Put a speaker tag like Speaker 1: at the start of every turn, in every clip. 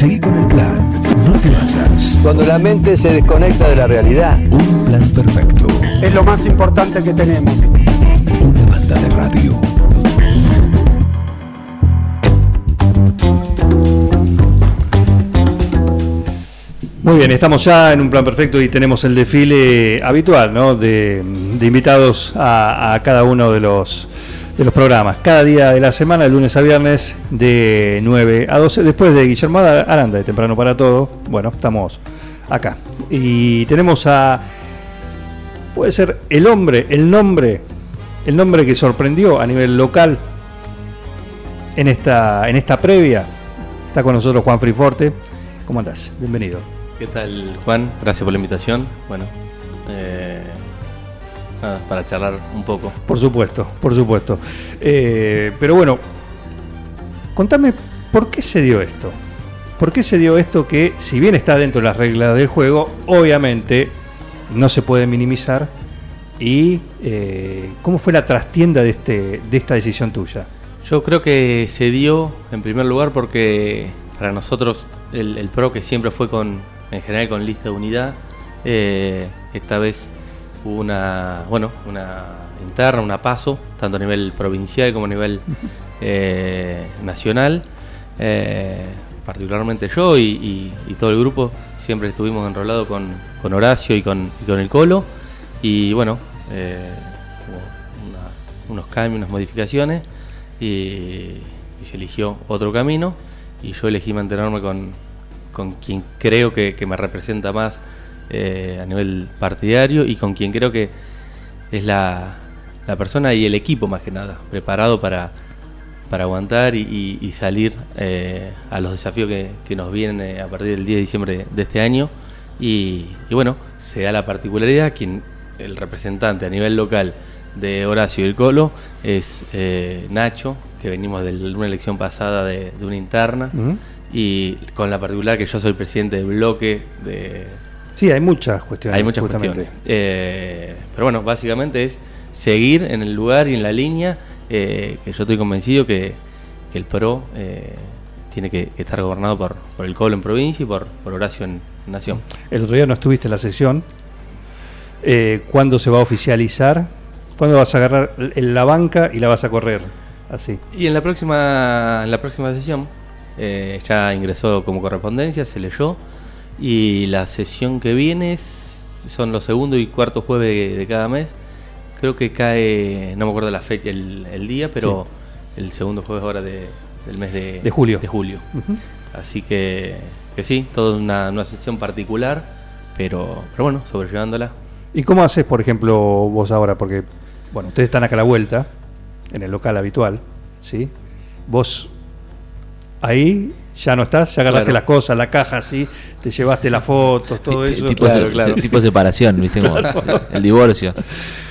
Speaker 1: Seguí con el plan. No te basas.
Speaker 2: Cuando la mente se desconecta de la realidad.
Speaker 1: Un plan perfecto.
Speaker 3: Es lo más importante que tenemos.
Speaker 1: Una banda de radio.
Speaker 4: Muy bien, estamos ya en un plan perfecto y tenemos el desfile habitual, ¿no? De, de invitados a, a cada uno de los de los programas. Cada día de la semana, de lunes a viernes, de 9 a 12. Después de Guillermo Aranda, de Temprano para Todo. Bueno, estamos acá. Y tenemos a. Puede ser el hombre, el nombre, el nombre que sorprendió a nivel local en esta, en esta previa. Está con nosotros Juan Friforte. ¿Cómo andás? Bienvenido.
Speaker 5: ¿Qué tal, Juan? Gracias por la invitación. Bueno, eh, nada, para charlar un poco.
Speaker 4: Por supuesto, por supuesto. Eh, pero bueno, contame, ¿por qué se dio esto? ¿Por qué se dio esto que, si bien está dentro de las reglas del juego, obviamente no se puede minimizar? ¿Y eh, cómo fue la trastienda de, este, de esta decisión tuya?
Speaker 5: Yo creo que se dio, en primer lugar, porque para nosotros el, el PRO, que siempre fue con, en general con lista de unidad, eh, esta vez hubo una, bueno, una interna, una paso, tanto a nivel provincial como a nivel eh, nacional. Eh, particularmente yo y, y- y todo el grupo siempre estuvimos enrolados con, con Horacio y con, y con el Colo. Y bueno, eh, hubo una- unos cambios, unas modificaciones y, se eligió otro camino. Y yo elegí mantenerme con, con quien creo que, que me representa más eh, a nivel partidario y con quien creo que es la, la persona y el equipo más que nada, preparado para, para aguantar y, salir eh, a los desafíos que, que nos vienen eh, a partir del 10 de diciembre de este año. Y, y bueno, se da la particularidad, quien el representante a nivel local de Horacio y el Colo es eh, Nacho, que venimos de una elección pasada de, de una interna, y con la particular que yo soy presidente del bloque de,
Speaker 4: Sí, hay muchas cuestiones.
Speaker 5: hay muchas
Speaker 4: justamente.
Speaker 5: cuestiones. Eh, pero bueno, básicamente es seguir en el lugar y en la línea eh, que yo estoy convencido que, que el PRO eh, tiene que, que estar gobernado por, por el Colo en provincia y por, por Horacio en Nación.
Speaker 4: El otro día no estuviste en la sesión. ¿Cuándo se va a oficializar? ¿Cuándo vas a agarrar en la banca y la vas a correr? Así.
Speaker 5: Y en la próxima, en la próxima sesión eh, ya ingresó como correspondencia, se leyó y la sesión que viene es- son los segundo y cuarto jueves de, de cada mes. Creo que cae, no me acuerdo la fecha, el, el día, pero el segundo jueves ahora de- del mes de,
Speaker 4: De julio.
Speaker 5: De julio. Así que, que sí, toda una, una sesión particular, pero, pero bueno, sobrellevándola.
Speaker 4: ¿Y cómo haces, por ejemplo, vos ahora? Porque, bueno, ustedes están acá a la vuelta, en el local habitual, ¿sí? Vos ahí ya no estás, ya agarraste
Speaker 5: Claro.
Speaker 4: las cosas, la caja así, te llevaste las fotos, todo eso.
Speaker 6: Tipo,
Speaker 5: Claro,
Speaker 6: se-
Speaker 5: claro.
Speaker 6: se- tipo separación, ¿viste? El divorcio.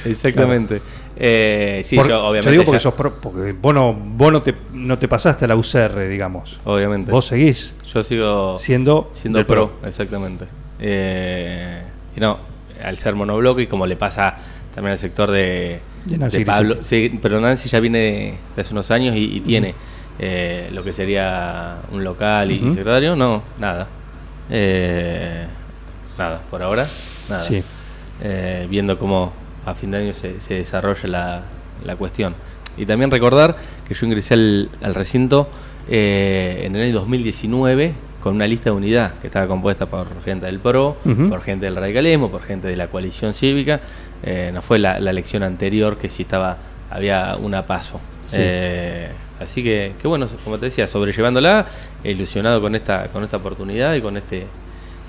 Speaker 5: Exactamente. Eh, sí,
Speaker 4: Por-
Speaker 5: yo obviamente.
Speaker 4: digo porque,
Speaker 5: ya-
Speaker 4: sos pro- porque vos, no, vos no, te, no te pasaste a la UCR, digamos.
Speaker 5: Obviamente.
Speaker 4: Vos seguís
Speaker 5: Yo sigo
Speaker 4: siendo,
Speaker 5: siendo pro, exactamente. Eh, y no, al ser monobloque, y como le pasa también al sector de,
Speaker 4: De Nancy
Speaker 5: de Pablo, sí, pero Nancy ya viene de, hace unos años y, y tiene eh, lo que sería un local y secretario, no, nada. Eh, nada, por ahora, nada.
Speaker 4: Sí.
Speaker 5: Eh, viendo cómo a fin de año se, se desarrolla la, la cuestión. Y también recordar que yo ingresé al, al recinto eh, en el año 2019 con una lista de unidad que estaba compuesta por gente del PRO, por gente del radicalismo, por gente de la coalición cívica. No fue la, la elección anterior que sí estaba, había una paso.
Speaker 4: Sí.
Speaker 5: Así que, que bueno, como te decía, sobrellevándola, ilusionado con esta, con esta oportunidad y con este,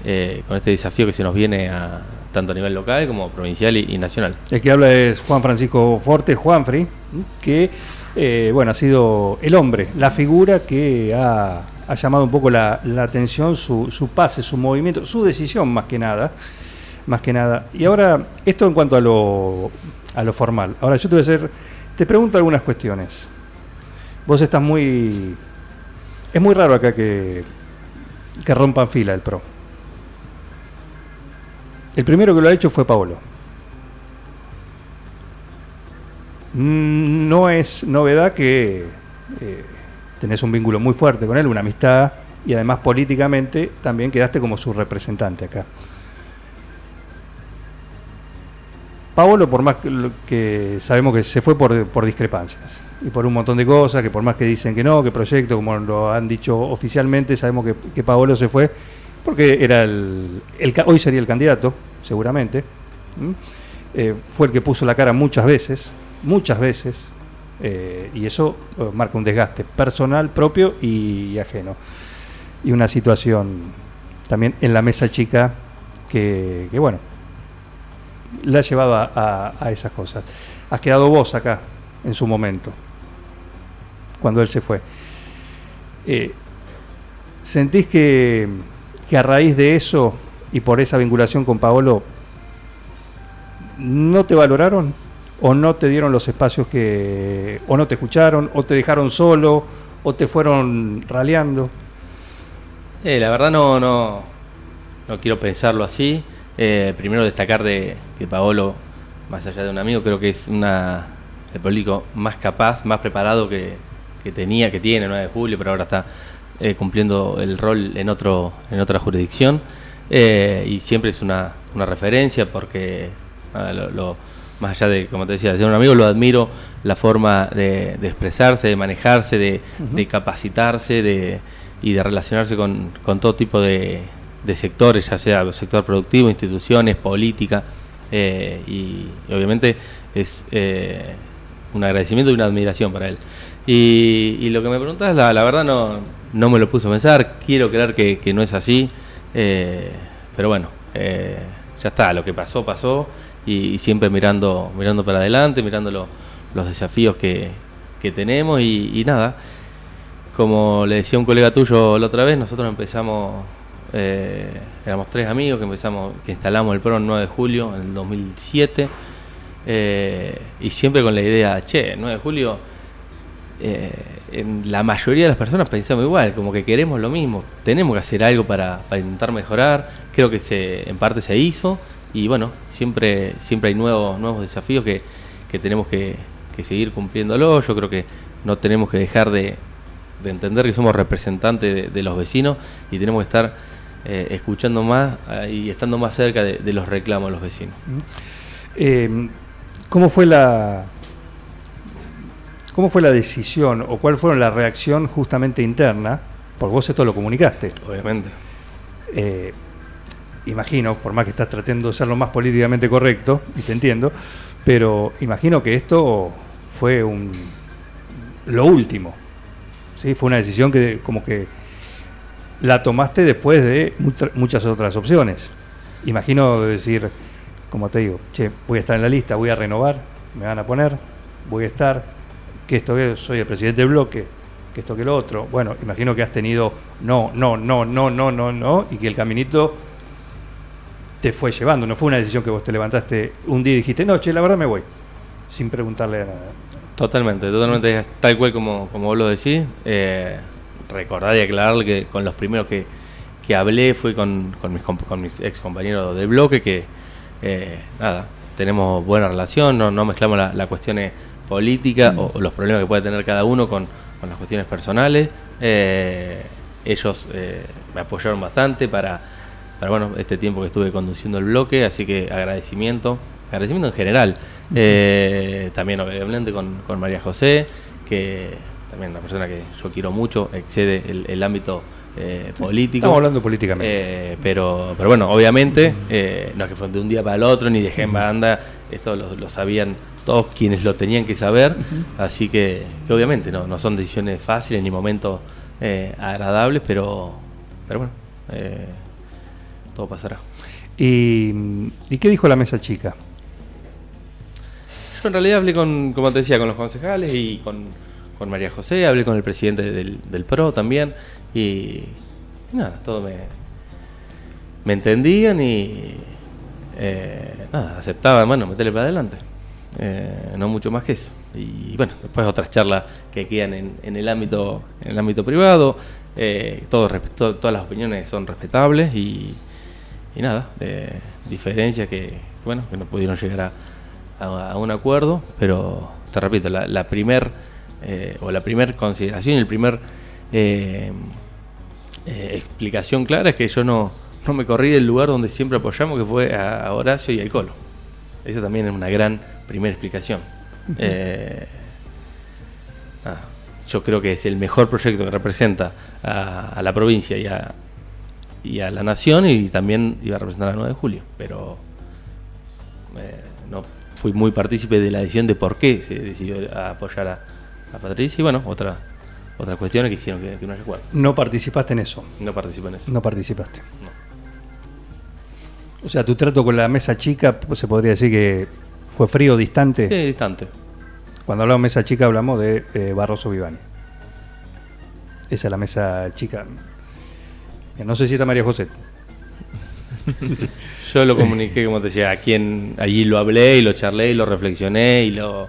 Speaker 5: eh, con este desafío que se nos viene a, tanto a nivel local como provincial y, y nacional.
Speaker 4: El que habla es Juan Francisco Forte, Juanfri, que eh, bueno, ha sido el hombre, la figura que ha, ha llamado un poco la, la atención, su, su pase, su movimiento, su decisión más que nada. Más que nada. Y ahora, esto en cuanto a lo, a lo formal. Ahora yo te voy a hacer, te pregunto algunas cuestiones. Vos estás muy... Es muy raro acá que, que rompan fila el PRO. El primero que lo ha hecho fue Paolo. Mm, No es novedad que eh, tenés un vínculo muy fuerte con él, una amistad y además políticamente también quedaste como su representante acá. Paolo, por más que, sabemos que se fue por, discrepancias y por un montón de cosas, que por más que dicen que no, que proyecto, como lo han dicho oficialmente, sabemos que, que Paolo se fue porque era el, hoy sería el candidato, seguramente. Eh, fue el que puso la cara muchas veces, muchas veces, eh, y eso eh, marca un desgaste personal propio y, ajeno. Y una situación también en la mesa chica que, bueno, la ha llevado a, a- esas cosas. Has quedado vos acá en su momento, cuando él se fue. Eh, ¿Sentís que, que a raíz de eso y por esa vinculación con Paolo, no te valoraron? ¿O no te dieron los espacios que... o no te escucharon, o te dejaron solo, o te fueron raleando?
Speaker 5: Eh, la verdad no, no, no quiero pensarlo así. Eh, primero destacar de que Paolo, más allá de un amigo, creo que es una el político más capaz, más preparado que, que tenía, que tiene el 9 de julio, pero ahora está eh, cumpliendo el rol en otro, en otra jurisdicción. Eh, y siempre es una, una referencia porque nada, lo- lo- más allá de, como te decía, de ser un amigo, lo admiro la forma de, de expresarse, de manejarse, de, de capacitarse de, y de relacionarse con, con todo tipo de, de sectores, ya sea sector productivo, instituciones, política, eh, y, obviamente es eh, un agradecimiento y una admiración para él. Y, lo que me preguntas, la, verdad no, no me lo puse a pensar, quiero creer que, que no es así, eh, pero bueno, ya está, lo que pasó, pasó, y, siempre mirando, mirando para adelante, mirando lo- los desafíos que, que tenemos, y nada, como le decía un colega tuyo la otra vez, nosotros empezamos, eh, éramos tres amigos que empezamos, que instalamos el PRO el 9 de julio en el 2007, eh, y siempre con la idea, che, el 9 de julio, eh, en la mayoría de las personas pensamos igual, como que queremos lo mismo, tenemos que hacer algo para, para intentar mejorar, creo que se, en parte se hizo, y bueno, siempre, siempre hay nuevos, nuevos desafíos que, que tenemos que, que seguir cumpliéndolo, yo creo que no tenemos que dejar de, de entender que somos representantes de, de los vecinos y tenemos que estar eh, escuchando más eh, y estando más cerca de, de los reclamos de los vecinos.
Speaker 4: Eh, ¿Cómo fue la cómo fue la decisión o cuál fue la reacción justamente interna? Porque vos esto lo comunicaste.
Speaker 5: Obviamente.
Speaker 4: Eh, imagino, por más que estás tratando de ser lo más políticamente correcto, y te entiendo, pero imagino que esto fue un lo último. ¿sí? Fue una decisión que como que la tomaste después de muchas otras opciones. Imagino decir, como te digo, che, voy a estar en la lista, voy a renovar, me van a poner, voy a estar, que esto que soy el presidente del bloque, que esto que lo otro. Bueno, imagino que has tenido no, no, no, no, no, no, no, y que el caminito te fue llevando. No fue una decisión que vos te levantaste un día y dijiste, no, che, la verdad me voy, sin preguntarle a nada.
Speaker 5: Totalmente, totalmente tal cual como, como vos lo decís. Eh, recordar y aclarar que con los primeros que, que hablé fue con, con mis, con mis ex compañeros del bloque, que eh, nada, tenemos buena relación, no, no mezclamos la, la cuestiones políticas o, o los problemas que puede tener cada uno con, con las cuestiones personales. Eh, ellos eh, me apoyaron bastante para, para bueno, este tiempo que estuve conduciendo el bloque, así que agradecimiento, agradecimiento en general. También obviamente con, con María José, que también una persona que yo quiero mucho, excede el, el ámbito eh, político.
Speaker 4: Estamos hablando políticamente.
Speaker 5: Eh, pero, pero bueno, obviamente, eh, no es que fue de un día para el otro, ni dejé en banda, esto lo, lo sabían todos quienes lo tenían que saber, así que, que obviamente no, no son decisiones fáciles ni momentos agradables, pero, pero bueno, todo pasará.
Speaker 4: ¿Y, ¿Y qué dijo la mesa chica?
Speaker 5: Yo en realidad hablé con, como te decía, con los concejales y con, con María José, hablé con el presidente del, del PRO también y nada, todo me, me entendían y eh, nada, aceptaban, bueno, meterle para adelante. Eh, no mucho más que eso. Y bueno, después otras charlas que quedan en, en el ámbito en el ámbito privado. eh, todas las opiniones son respetables y, y nada, diferencias que, bueno, que no pudieron llegar a, a- a un acuerdo, pero te repito, la, la primer eh, o la primer consideración, el primer eh, eh, explicación clara es que yo no, no me corrí del lugar donde siempre apoyamos, que fue a, Horacio y al Colo. Esa también es una gran primera explicación. Eh, yo creo que es el mejor proyecto que representa a, a la provincia y a, y a la nación y también iba a representar a 9 de julio. Pero eh, no fui muy partícipe de la decisión de por qué se decidió apoyar a, a Patricia y bueno, otra, otras cuestiones que hicieron que, que no recuerdo.
Speaker 4: No participaste en eso.
Speaker 5: No participé en eso.
Speaker 4: No participaste. O sea, tu trato con la mesa chica, pues, se podría decir que fue frío, distante.
Speaker 5: Sí, distante.
Speaker 4: Cuando hablamos de mesa chica hablamos de eh, Barroso Vivani. Esa es la mesa chica. No sé si está María José.
Speaker 5: Yo lo comuniqué, como te decía, a quien allí lo hablé y lo charlé y lo reflexioné y lo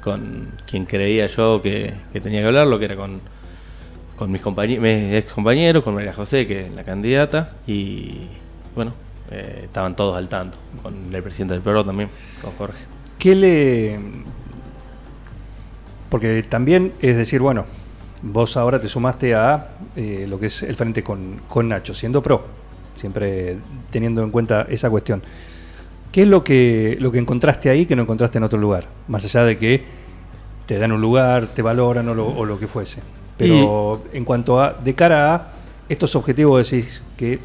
Speaker 5: con quien creía yo que, que tenía que hablarlo, que era con, con mis, compañeros, ex compañeros, con María José, que es la candidata, y bueno, eh, estaban todos al tanto, con el presidente del PRO también, con Jorge.
Speaker 4: ¿Qué le.? Porque también es decir, bueno, vos ahora te sumaste a eh, lo que es el frente con, con Nacho, siendo pro, siempre teniendo en cuenta esa cuestión. ¿Qué es lo que, lo que encontraste ahí que no encontraste en otro lugar? Más allá de que te dan un lugar, te valoran o lo, o lo que fuese. Pero en cuanto a, de cara a estos objetivos decís que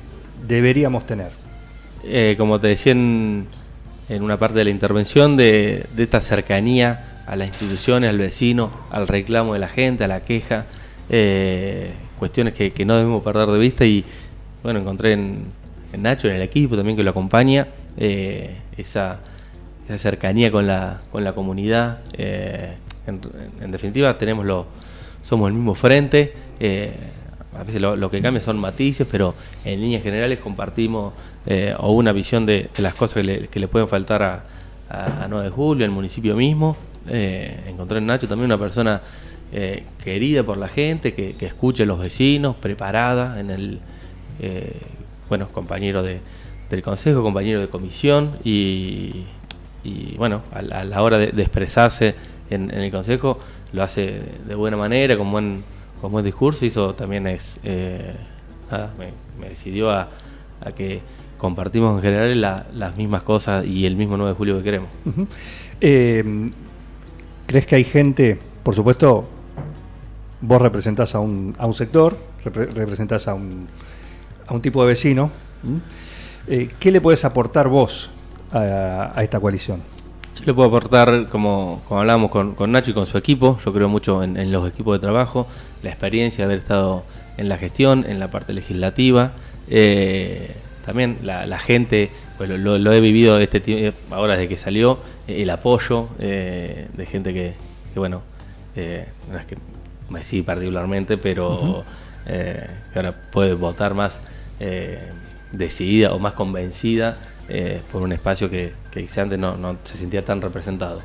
Speaker 4: deberíamos tener.
Speaker 5: Eh, como te decía en, en una parte de la intervención, de, de esta cercanía a las instituciones, al vecino, al reclamo de la gente, a la queja, eh, cuestiones que, que no debemos perder de vista y bueno, encontré en, en Nacho, en el equipo también que lo acompaña, eh, esa, cercanía con la, con la comunidad. eh, en, definitiva, tenemos lo, somos el mismo frente. eh, a veces lo, que cambia son matices, pero en líneas generales compartimos o una visión de, las cosas que le, que le pueden faltar a, a, a 9 de julio, al municipio mismo. Encontré en Nacho también una persona querida por la gente, que, escucha a los vecinos, preparada en el, bueno, compañero de, del consejo, compañero de comisión y, bueno, a, la- hora de, expresarse en, el consejo lo hace de buena manera, con buen, con buen discurso y eso también es, eh, nada, me, decidió a, que compartimos en general la- las mismas cosas y el mismo 9 de julio que queremos.
Speaker 4: Eh, ¿Crees que hay gente, por supuesto, vos representás a un, a un sector, repre- representás a un, a un tipo de vecino? Eh, ¿Qué le podés aportar vos a, a esta coalición?
Speaker 5: Yo le puedo aportar, como, como hablábamos con, con Nacho y con su equipo, yo creo mucho en, en los equipos de trabajo, la experiencia de haber estado en la gestión, en la parte legislativa, eh, también la, la gente, pues lo, he vivido este tiempo, ahora desde que salió, eh, el apoyo eh, de gente que, que, bueno, eh, no es que me sí particularmente, pero eh, que ahora puede votar más decidida o más convencida eh, por un espacio que, que quizá antes no, no se sentía tan representado.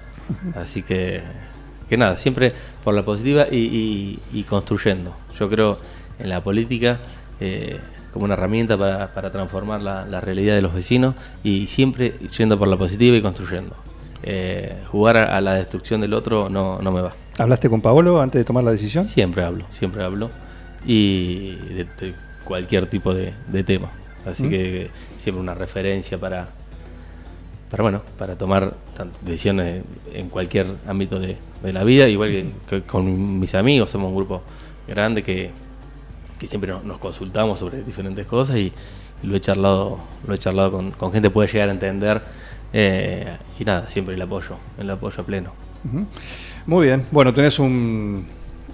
Speaker 5: Así que, que nada, siempre por la positiva y, y- y construyendo. Yo creo en la política eh, como una herramienta para, para transformar la, la realidad de los vecinos y siempre yendo por la positiva y construyendo. Eh, jugar a, a la destrucción del otro no, no me va.
Speaker 4: ¿Hablaste con Paolo antes de tomar la decisión?
Speaker 5: Siempre hablo, siempre hablo. Y de, de cualquier tipo de, de tema. Así
Speaker 4: Mm.
Speaker 5: que siempre una referencia para, para bueno, para tomar decisiones en cualquier ámbito de, de la vida, igual que, que con mis amigos, somos un grupo grande que, que siempre nos, nos consultamos sobre diferentes cosas y, y lo he charlado, lo he charlado con, con gente que puede llegar a entender eh, y nada, siempre el apoyo, el apoyo pleno.
Speaker 4: Muy bien. Bueno, tenés un,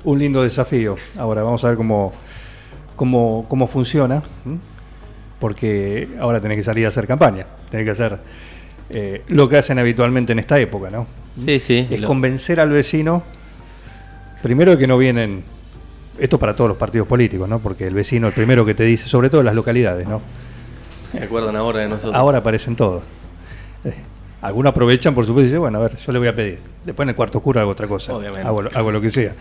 Speaker 4: un lindo desafío. Ahora vamos a ver cómo, cómo, cómo funciona. ¿m? Porque ahora tenés que salir a hacer campaña. Tenés que hacer eh, lo que hacen habitualmente en esta época, ¿no?
Speaker 5: Sí, sí.
Speaker 4: Es
Speaker 5: lo-
Speaker 4: convencer al vecino, primero de que no vienen, esto para todos los partidos políticos, ¿no? Porque el vecino, el primero que te dice, sobre todo en las localidades, ¿no?
Speaker 5: se acuerdan ahora de nosotros.
Speaker 4: Ahora aparecen todos. Eh, algunos aprovechan, por supuesto, y dicen, bueno, a ver, yo le voy a pedir. Después en el cuarto oscuro hago otra cosa.
Speaker 5: Obviamente.
Speaker 4: Hago, hago lo que sea.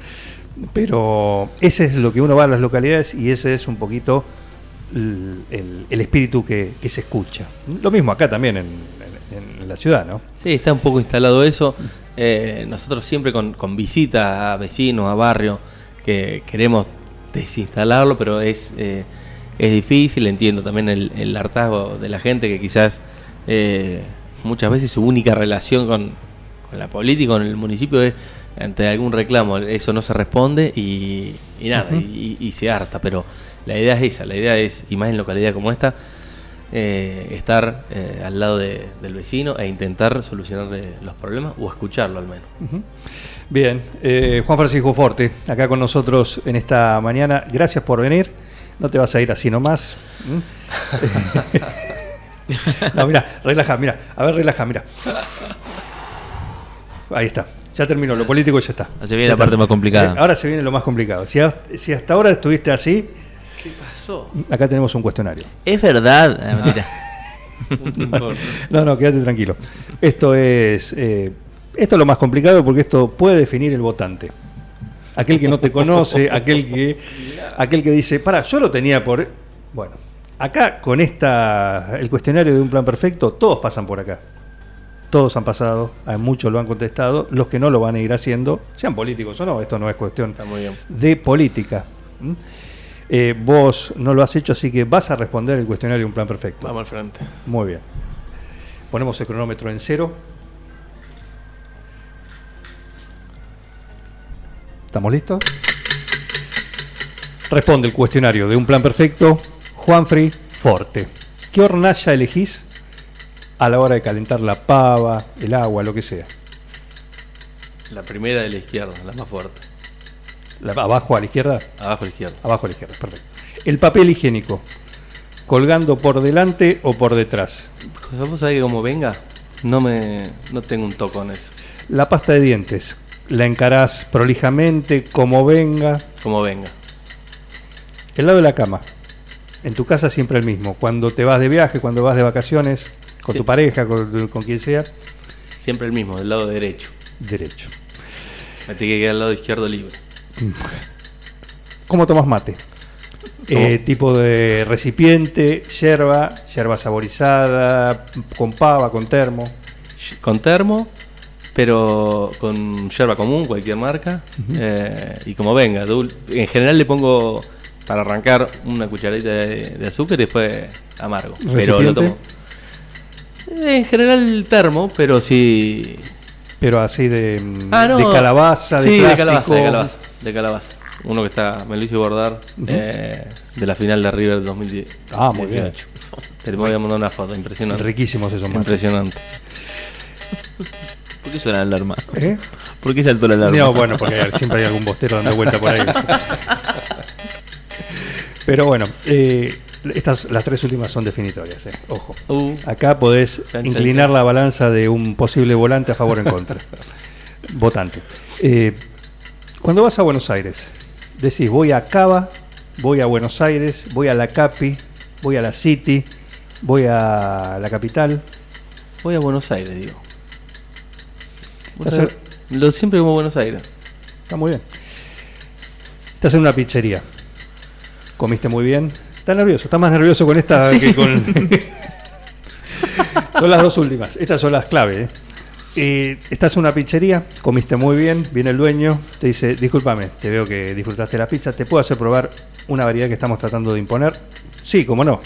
Speaker 4: Pero ese es lo que uno va a las localidades y ese es un poquito el, espíritu que, que se escucha. Lo mismo acá también en, en- en la ciudad, ¿no?
Speaker 5: Sí, está un poco instalado eso. Eh, nosotros siempre con, con visitas a vecinos, a barrios, que queremos desinstalarlo, pero es, eh, es difícil, entiendo también el, el hartazgo de la gente que quizás eh, muchas veces su única relación con, con la política, con el municipio es ante algún reclamo, eso no se responde y, y nada, y, y se harta, pero la idea es esa, la idea es, y más en localidad como esta, eh, estar eh, al lado de- del vecino e intentar solucionarle los problemas o escucharlo al menos.
Speaker 4: Bien, eh, Juan Francisco Forte, acá con nosotros en esta mañana. Gracias por venir. No te vas a ir así nomás. ¿Mm? no, mira, relaja, mira. A ver, relaja, mira. Ahí está. Ya terminó, lo político ya está.
Speaker 6: Se viene
Speaker 4: Ya
Speaker 6: la parte
Speaker 4: está.
Speaker 6: más complicada.
Speaker 4: Eh, Ahora se viene lo más complicado. Si, ha- si hasta ahora estuviste así,
Speaker 5: ¿Qué pasó?
Speaker 4: acá tenemos un cuestionario.
Speaker 6: Es verdad. Ah, mentira.
Speaker 4: No, no, quédate tranquilo. Esto es, eh, esto es lo más complicado porque esto puede definir el votante. Aquel que no te conoce, aquel que, aquel que dice, para, yo lo tenía por. Bueno, acá con esta, el cuestionario de un plan perfecto, todos pasan por acá. Todos han pasado, a muchos lo han contestado, los que no lo van a ir haciendo, sean políticos o no, esto no es cuestión
Speaker 5: Está muy bien.
Speaker 4: de política. Eh, vos no lo has hecho, así que vas a responder el cuestionario de un plan perfecto.
Speaker 5: Vamos al frente.
Speaker 4: Muy bien. Ponemos el cronómetro en cero. ¿Estamos listos? Responde el cuestionario de un plan perfecto. Juanfrey Forte. ¿Qué hornalla elegís a la hora de calentar la pava, el agua, lo que sea?
Speaker 5: La primera de la izquierda, la más fuerte.
Speaker 4: La- ¿Abajo a la izquierda?
Speaker 5: Abajo a la izquierda.
Speaker 4: Abajo a la izquierda, perfecto. El papel higiénico. ¿Colgando por delante o por detrás?
Speaker 5: ¿Vos sabés que como venga? No me no tengo un toco en eso.
Speaker 4: La pasta de dientes, la encarás prolijamente, como venga.
Speaker 5: Como venga.
Speaker 4: El lado de la cama, en tu casa siempre el mismo. Cuando te vas de viaje, cuando vas de vacaciones, con
Speaker 5: Sí.
Speaker 4: tu pareja, con, con quien sea,
Speaker 5: Siempre el mismo, del lado derecho.
Speaker 4: derecho.
Speaker 5: Me tiene que quedar al lado izquierdo libre.
Speaker 4: ¿Cómo tomas mate? Eh, tipo de recipiente, yerba, yerba saborizada, con pava, con termo.
Speaker 5: Con termo, pero con yerba común, cualquier marca. eh, y como venga. En general le pongo para arrancar una cucharadita de, de azúcar y después amargo. Pero lo tomo. Eh, En general termo, pero sí.
Speaker 4: Pero así de,
Speaker 5: Ah, no.
Speaker 4: de calabaza, de
Speaker 5: sí, de
Speaker 4: plástico.
Speaker 5: calabaza, de calabaza, de calabaza. Uno que está, me lo hizo bordar
Speaker 4: Ujú.
Speaker 5: eh, de la final de River 2018.
Speaker 4: Ah, muy bien.
Speaker 5: Te voy a mandar una foto, impresionante.
Speaker 4: Riquísimos esos mates.
Speaker 5: Impresionante.
Speaker 6: ¿Por qué suena la alarma?
Speaker 4: ¿Eh?
Speaker 6: ¿Por qué saltó la alarma?
Speaker 4: No, bueno, porque siempre hay algún bostero dando vuelta por ahí. Pero bueno, eh, estas, las tres últimas son definitorias, eh. ojo.
Speaker 5: Uh,
Speaker 4: Acá podés
Speaker 5: Chan,
Speaker 4: inclinar
Speaker 5: chan.
Speaker 4: la balanza de un posible volante a favor o en contra. Votante. Eh, cuando vas a Buenos Aires, decís, voy a Cava, voy a Buenos Aires, voy a la Capi, voy a la City, voy a la capital.
Speaker 5: voy a Buenos Aires, digo. Sabés, Lo siempre como Buenos Aires.
Speaker 4: Está muy bien. Estás en una pizzería. Comiste muy bien. Estás nervioso. Estás más nervioso con esta que con. son las dos últimas. Estas son las claves. Eh, estás en una pizzería, comiste muy bien, viene el dueño, te dice, discúlpame, te veo que disfrutaste la pizza, ¿te puedo hacer probar una variedad que estamos tratando de imponer? Sí, cómo no.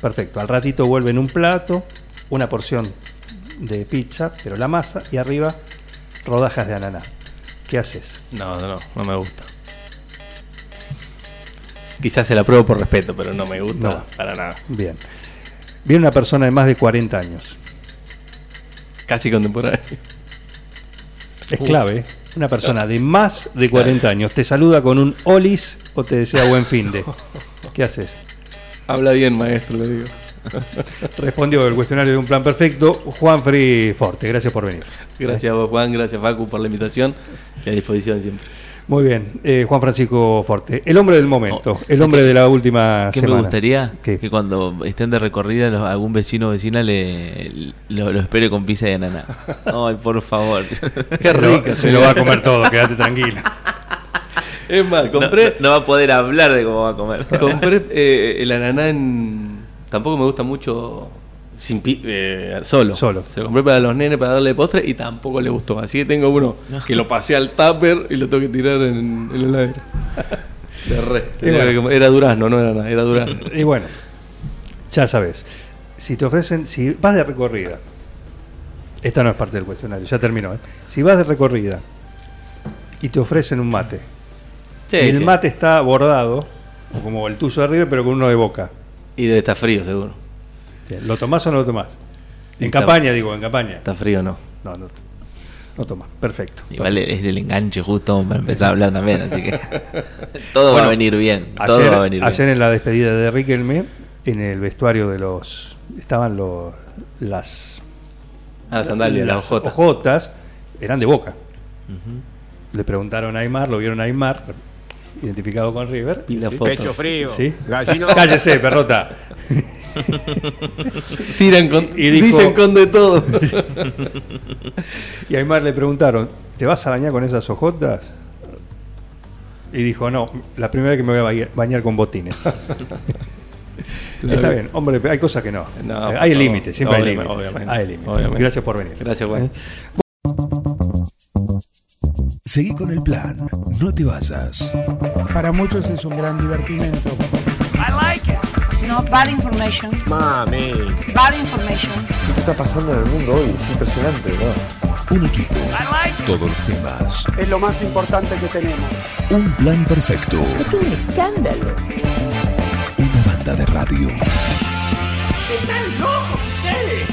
Speaker 4: Perfecto. Al ratito vuelve en un plato, una porción de pizza, pero la masa, y arriba rodajas de ananá. ¿Qué haces?
Speaker 5: No, no, no, no me gusta. Quizás se la pruebo por respeto, pero no me gusta
Speaker 4: No.
Speaker 5: para nada.
Speaker 4: Bien. Viene una persona de más de 40 años.
Speaker 5: Casi contemporáneo.
Speaker 4: Es clave. ¿eh? Una persona de más de 40 años te saluda con un olis o te desea buen fin de. ¿Qué haces?
Speaker 5: Habla bien, maestro, le digo.
Speaker 4: Respondió el cuestionario de un plan perfecto. Juan Free Forte, gracias por venir.
Speaker 5: Gracias a vos, Juan, gracias Facu por la invitación y a disposición siempre.
Speaker 4: Muy bien, eh, Juan Francisco Forte, el hombre del momento, el hombre de la última
Speaker 6: ¿Qué
Speaker 4: semana.
Speaker 6: me gustaría?
Speaker 4: ¿Qué?
Speaker 6: Que cuando estén de recorrida los- algún vecino o vecina le, lo, lo espere con pizza de ananá. Ay, por favor.
Speaker 5: Qué rico.
Speaker 4: Se lo va a comer todo, quédate tranquila.
Speaker 5: Es más,
Speaker 6: No,
Speaker 5: compré,
Speaker 6: no va a poder hablar de cómo va a comer.
Speaker 5: compré eh, el ananá en... Tampoco me gusta mucho sin pi- eh, solo.
Speaker 4: Solo.
Speaker 5: Se lo compré para los nenes para darle postre y tampoco le gustó. Así que tengo uno que lo pasé al tupper y lo tengo que tirar en, en el aire. De re.
Speaker 4: Bueno.
Speaker 5: Era Durazno, no era nada, era Durazno.
Speaker 4: Y bueno, ya sabes, si te ofrecen, si vas de recorrida, esta no es parte del cuestionario, ya terminó, ¿eh? si vas de recorrida y te ofrecen un mate,
Speaker 5: Sí,
Speaker 4: y el
Speaker 5: sí.
Speaker 4: mate está bordado, o como el tuyo de arriba, pero con uno de boca,
Speaker 5: Y debe estar frío, seguro.
Speaker 4: ¿Lo tomás o no lo tomás? En
Speaker 5: Está-
Speaker 4: campaña, digo, en campaña.
Speaker 5: Está frío, no.
Speaker 4: No, no, no tomás, perfecto.
Speaker 6: Igual es del enganche justo para empezar a hablar también, así que todo va a venir bien. Todo
Speaker 4: Ayer,
Speaker 6: va a venir
Speaker 4: ayer
Speaker 6: bien.
Speaker 4: en la despedida de Riquelme, en el vestuario de los. Estaban los, las.
Speaker 5: Ah, las sandalias, las ojotas.
Speaker 4: ojotas, eran de boca. Le preguntaron a Aymar, lo vieron a Aymar, identificado con River.
Speaker 5: Y la
Speaker 4: sí.
Speaker 5: foto.
Speaker 3: Pecho frío.
Speaker 4: Sí.
Speaker 3: Gallino.
Speaker 4: Cállese, perrota.
Speaker 5: Tiran con.
Speaker 4: Y dijo-
Speaker 5: dicen con de todo.
Speaker 4: Y a Aymar le preguntaron, ¿te vas a bañar con esas ojotas? Y dijo, no, la primera vez que me voy a bañar, bañar con botines. Está bien, hombre, hay cosas que no.
Speaker 5: No,
Speaker 4: Eh, hay límites, siempre hay límites. Gracias por venir.
Speaker 5: Gracias, Juan.
Speaker 1: Seguí con el plan. No te vayas.
Speaker 3: Para muchos es un gran divertimento.
Speaker 7: No, bad information.
Speaker 2: Mami,
Speaker 7: Bad information.
Speaker 2: ¿qué está pasando en el mundo hoy? Es impresionante, ¿verdad?
Speaker 1: Un equipo. Todos los temas.
Speaker 3: Es lo más importante que tenemos.
Speaker 1: Un plan perfecto.
Speaker 7: Es un escándalo.
Speaker 1: Una banda de radio.
Speaker 7: ¡Están locos ustedes!